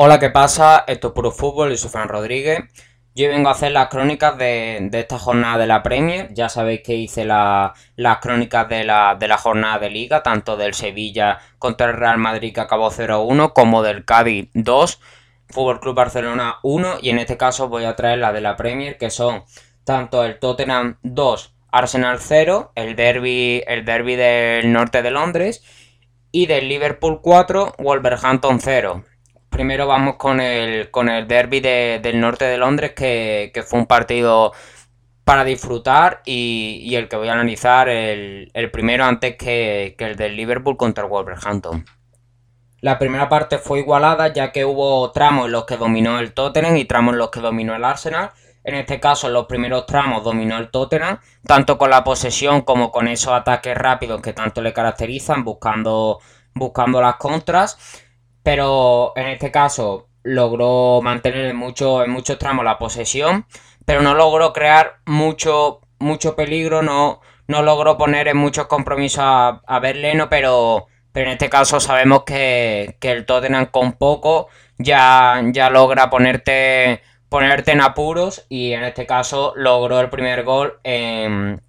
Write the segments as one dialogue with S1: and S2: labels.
S1: Hola, ¿qué pasa? Esto es Puro Fútbol y soy Fran Rodríguez. Yo vengo a hacer las crónicas de, esta jornada de la Premier. Ya sabéis que hice las crónicas de la, de la, jornada de Liga, tanto del Sevilla contra el Real Madrid que acabó 0-1, como del Cádiz 2, Fútbol Club Barcelona 1. Y en este caso voy a traer la de la Premier, que son tanto el Tottenham 2, Arsenal 0, el derby, el derby del norte de Londres, y del Liverpool 4, Wolverhampton 0 primero vamos con el, con el derby del norte de Londres, que, fue un partido para disfrutar y, el que voy a analizar el, primero antes que, el del Liverpool contra el Wolverhampton. La primera parte fue igualada ya que hubo tramos en los que dominó el Tottenham y tramos en los que dominó el Arsenal. En este caso, en los primeros tramos dominó el Tottenham, tanto con la posesión como con esos ataques rápidos que tanto le caracterizan, buscando, buscando las contras pero en este caso logró mantener en, mucho, en muchos tramos la posesión, pero no logró crear mucho, mucho peligro, no, no logró poner en muchos compromisos a, a Berleno, pero, pero en este caso sabemos que, el Tottenham con poco ya, ya logra ponerte, ponerte en apuros y en este caso logró el primer gol en,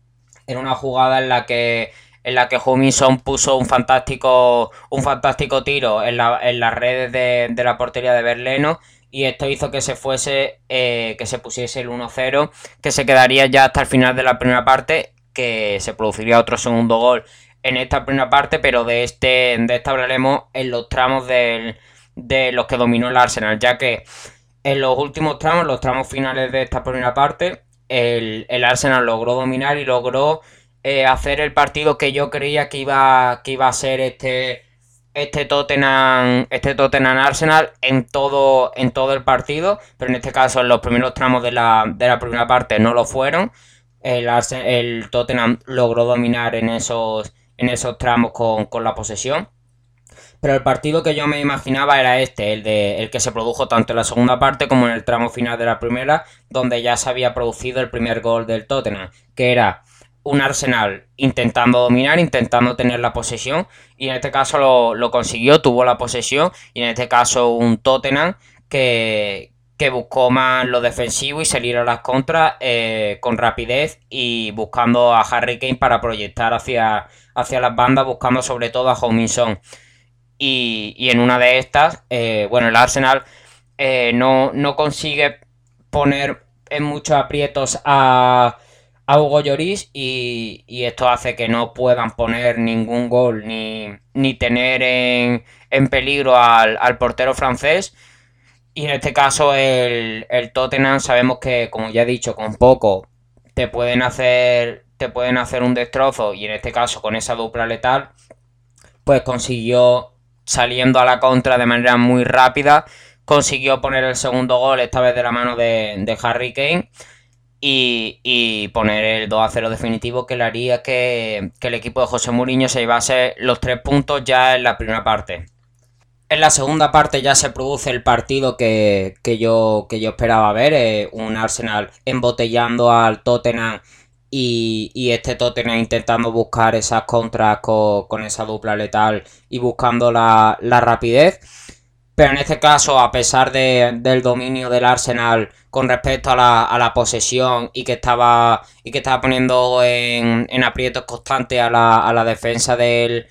S1: en una jugada en la que en la que Huminson puso un fantástico, un fantástico tiro en, las redes de, la portería de Berleno y esto hizo que se fuese, eh, que se pusiese el 1-0, que se quedaría ya hasta el final de la primera parte, que se produciría otro segundo gol en esta primera parte, pero de este, de esta hablaremos en los tramos de los que dominó el Arsenal, ya que en los últimos tramos, los tramos finales de esta primera parte, el, el Arsenal logró dominar y logró eh, hacer el partido que yo creía que iba, que iba a ser este, este Tottenham, este Tottenham Arsenal en todo, en todo el partido, pero en este caso en los primeros tramos de la, de la primera parte no lo fueron. El, el Tottenham logró dominar en esos, en esos tramos con, con, la posesión. Pero el partido que yo me imaginaba era este, el, de, el que se produjo tanto en la segunda parte como en el tramo final de la primera, donde ya se había producido el primer gol del Tottenham, que era un Arsenal intentando dominar, intentando tener la posesión y en este caso lo, consiguió, tuvo la posesión y en este caso un Tottenham que, buscó más lo defensivo y salir a las contras eh, con rapidez y buscando a Harry Kane para proyectar hacia, hacia las bandas, buscando sobre todo a Hominson. Y, y en una de estas, eh, bueno, el Arsenal eh, no, no consigue poner en muchos aprietos a a Hugo Lloris y, esto hace que no puedan poner ningún gol ni, ni tener en, peligro al, portero francés. Y en este caso el, el, Tottenham sabemos que, como ya he dicho, con poco te pueden hacer te pueden hacer un destrozo y en este caso con esa dupla letal pues consiguió saliendo a la contra de manera muy rápida consiguió poner el segundo gol esta vez de la mano de, de Harry Kane y, poner el 2 a 0 definitivo que le haría que, el equipo de José Mourinho se llevase los tres puntos ya en la primera parte. En la segunda parte ya se produce el partido que, yo, que yo esperaba ver, eh, un Arsenal embotellando al Tottenham y, este Tottenham intentando buscar esas contras con, esa dupla letal y buscando la, la rapidez. Pero en este caso, a pesar del dominio del Arsenal con respecto a la, posesión y que estaba y que estaba poniendo en, aprietos constantes a la, defensa del,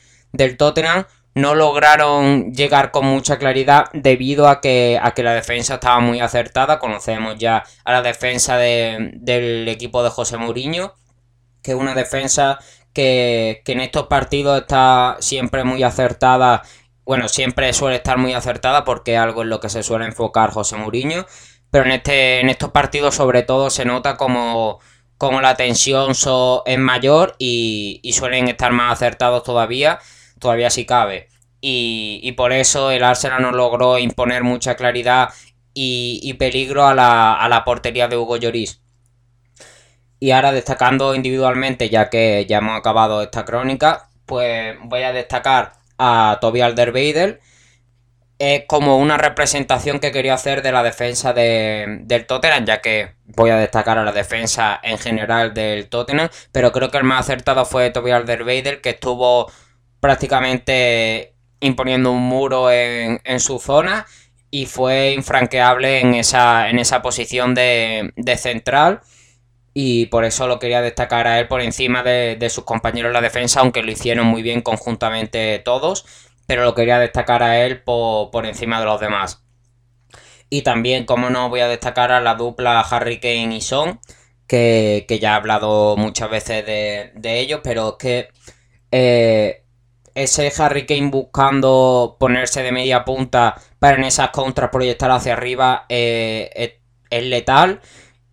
S1: Tottenham, no lograron llegar con mucha claridad debido a que, a que la defensa estaba muy acertada. Conocemos ya a la defensa del equipo de José Mourinho, que es una defensa que, que en estos partidos está siempre muy acertada bueno, siempre suele estar muy acertada porque algo en lo que se suele enfocar José Mourinho, pero en, este, en estos partidos sobre todo se nota como, como la tensión es mayor y, suelen estar más acertados todavía, todavía si cabe. Y, por eso el Arsenal no logró imponer mucha claridad y, peligro a la, a la, portería de Hugo Lloris. Y ahora destacando individualmente, ya que ya hemos acabado esta crónica, pues voy a destacar a Toby Alderweireld es como una representación que quería hacer de la defensa de, del Tottenham, ya que voy a destacar a la defensa en general del Tottenham, pero creo que el más acertado fue Toby Alderweireld, que estuvo prácticamente imponiendo un muro en, su zona y fue infranqueable en esa, en esa posición de, central y por eso lo quería destacar a él por encima de, sus compañeros en la defensa, aunque lo hicieron muy bien conjuntamente todos, pero lo quería destacar a él por, encima de los demás. Y también, como no, voy a destacar a la dupla Harry Kane y Son, que, ya he hablado muchas veces de, ellos, pero es que eh, ese Harry Kane buscando ponerse de media punta para en esas contras proyectar hacia arriba eh, es, letal.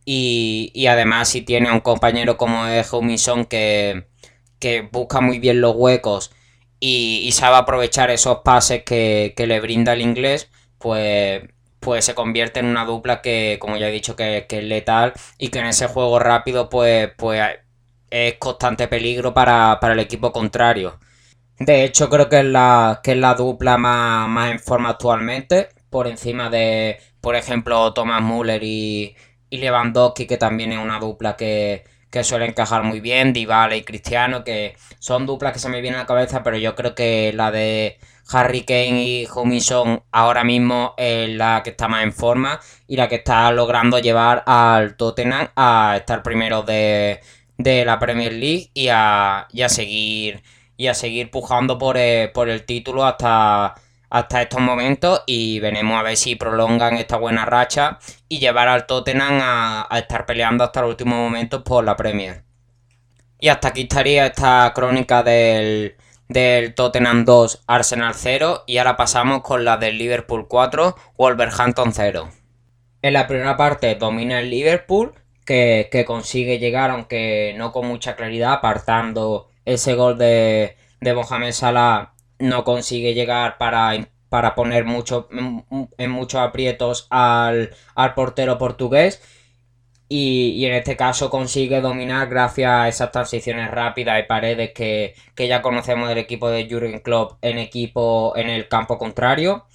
S1: Y, además si tiene un compañero como es Humison que, que busca muy bien los huecos y, sabe aprovechar esos pases que, le brinda el inglés, pues, pues se convierte en una dupla que, como ya he dicho, que, es letal y que en ese juego rápido pues, pues es constante peligro para, para el equipo contrario. De hecho, creo que es la, que es la dupla más, en forma actualmente, por encima de, por ejemplo, Thomas Müller y, Lewandowski, que también es una dupla que, que suele encajar muy bien, Dybala y Cristiano, que son duplas que se me vienen a la cabeza, pero yo creo que la de Harry Kane y Humison ahora mismo es la que está más en forma y la que está logrando llevar al Tottenham a estar primero de, de la Premier League y a, y seguir y a seguir pujando por, por el título hasta, hasta estos momentos y veremos a ver si prolongan esta buena racha y llevar al Tottenham a, estar peleando hasta los últimos momentos por la Premier. Y hasta aquí estaría esta crónica del, del Tottenham 2, Arsenal 0 y ahora pasamos con la del Liverpool 4, Wolverhampton 0. En la primera parte domina el Liverpool que, que consigue llegar aunque no con mucha claridad apartando ese gol de, de Mohamed Salah no consigue llegar para, para poner mucho, en muchos aprietos al, portero portugués. Y, en este caso consigue dominar gracias a esas transiciones rápidas y paredes que, ya conocemos del equipo de Jurgen Klopp en equipo en el campo contrario.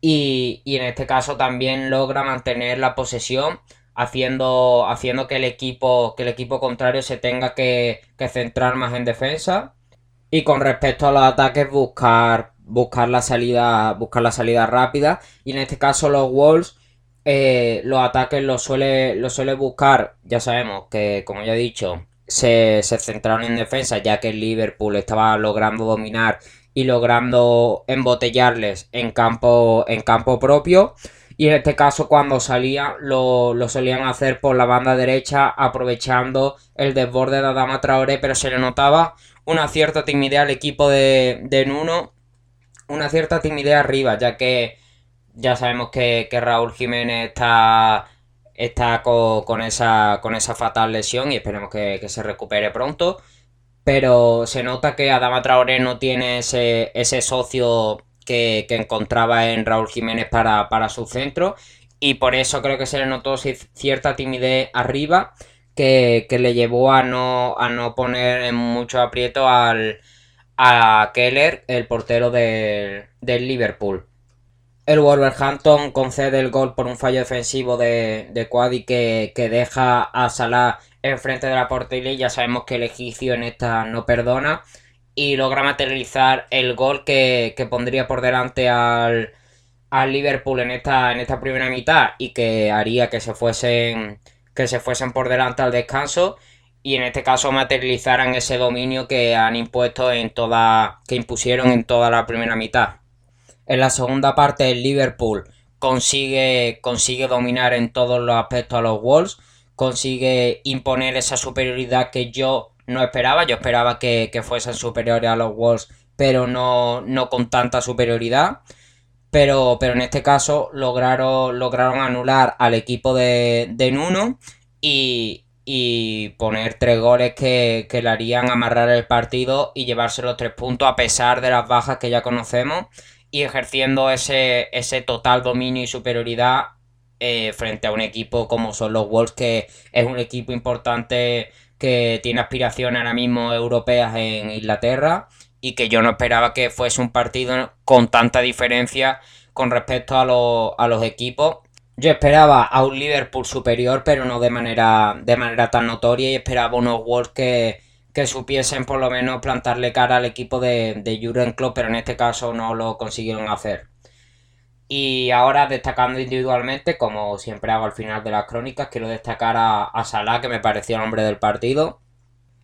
S1: Y, y en este caso también logra mantener la posesión haciendo, haciendo que el equipo, que el equipo contrario se tenga que, centrar más en defensa. Y con respecto a los ataques, buscar, buscar la salida. Buscar la salida rápida. Y en este caso los Wolves. Eh, los ataques los suele, los suele buscar. Ya sabemos que, como ya he dicho, se, se centraron en defensa, ya que el Liverpool estaba logrando dominar y logrando embotellarles en campo, en campo propio. Y en este caso, cuando salía, lo, solían hacer por la banda derecha, aprovechando el desborde de Adama Traoré, pero se le notaba una cierta timidez al equipo de, de Nuno, una cierta timidez arriba, ya que ya sabemos que, Raúl Jiménez está, está con, esa, con esa fatal lesión y esperemos que, se recupere pronto. Pero se nota que Adama Traoré no tiene ese, ese socio que, encontraba en Raúl Jiménez para, su centro y por eso creo que se le notó cierta timidez arriba que, le llevó a no, a no poner en mucho aprieto al, a Keller, el portero del Liverpool. El Wolverhampton concede el gol por un fallo defensivo de, de Quadi que, que, deja a Salah enfrente de la portería ya sabemos que el egipcio en esta no perdona y logra materializar el gol que, pondría por delante al, Liverpool en esta, en esta primera mitad y que haría que se fuesen que se fuesen por delante al descanso y en este caso materializaran ese dominio que han impuesto en toda que impusieron en toda la primera mitad. En la segunda parte el Liverpool consigue consigue dominar en todos los aspectos a los Wolves, consigue imponer esa superioridad que yo no esperaba. Yo esperaba que, fuesen superiores a los Wolves, pero no, no con tanta superioridad. Pero, pero en este caso lograron, anular al equipo de, Nuno y, poner tres goles que, le harían amarrar el partido y llevarse los tres puntos a pesar de las bajas que ya conocemos y ejerciendo ese, ese total dominio y superioridad eh, frente a un equipo como son los Wolves que es un equipo importante que tiene aspiraciones ahora mismo europeas en Inglaterra y que yo no esperaba que fuese un partido con tanta diferencia con respecto a, a los equipos. Yo esperaba a un Liverpool superior, pero no de manera, de manera tan notoria y esperaba unos Wolves que, que supiesen por lo menos plantarle cara al equipo de, de Jurgen Klopp, pero en este caso no lo consiguieron hacer. Y ahora destacando individualmente, como siempre hago al final de las crónicas, quiero destacar a, a Salah, que me pareció el hombre del partido.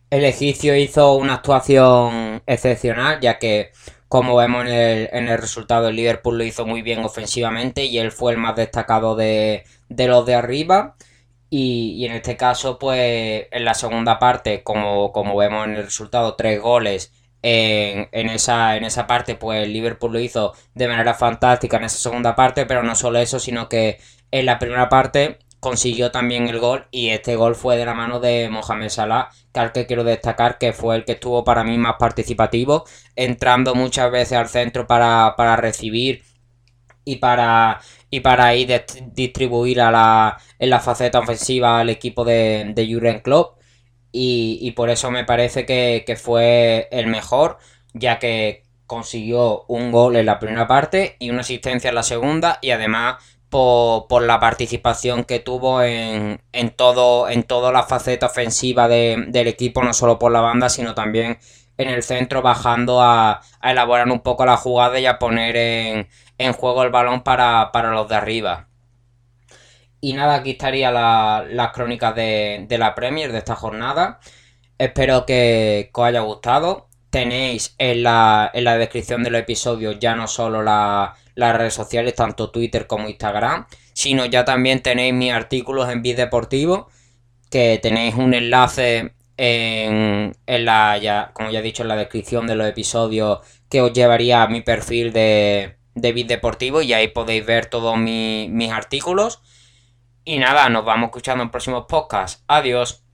S1: El egipcio hizo una actuación excepcional, ya que, como vemos en el, resultado, el Liverpool lo hizo muy bien ofensivamente y él fue el más destacado de, de los de arriba. Y, y, en este caso, pues en la segunda parte, como, como vemos en el resultado, tres goles en, en, esa, en esa parte, pues el Liverpool lo hizo de manera fantástica en esa segunda parte, pero no solo eso, sino que en la primera parte consiguió también el gol y este gol fue de la mano de Mohamed Salah, que al que quiero destacar que fue el que estuvo para mí más participativo, entrando muchas veces al centro para, para recibir y para, y para ir distribuir a la, en la faceta ofensiva al equipo de, de Jurgen Klopp. Y, y, por eso me parece que, que fue el mejor ya que consiguió un gol en la primera parte y una asistencia en la segunda y además por, por, la participación que tuvo en, en, todo, en toda la faceta ofensiva de, del equipo, no solo por la banda, sino también en el centro, bajando a, a elaborar un poco la jugada y a poner en, en juego el balón para, para, los de arriba. Y nada, aquí estaría las la crónicas de, de, la Premier de esta jornada. Espero que os haya gustado. Tenéis en la, en la descripción del episodio ya no solo la, las redes sociales, tanto Twitter como Instagram, sino ya también tenéis mis artículos en Bit Deportivo, que tenéis un enlace en, en, la, ya, como ya he dicho, en la descripción de los episodios que os llevaría a mi perfil de, de Deportivo y ahí podéis ver todos mi, mis artículos. Y nada, nos vamos escuchando en próximos podcasts. Adiós.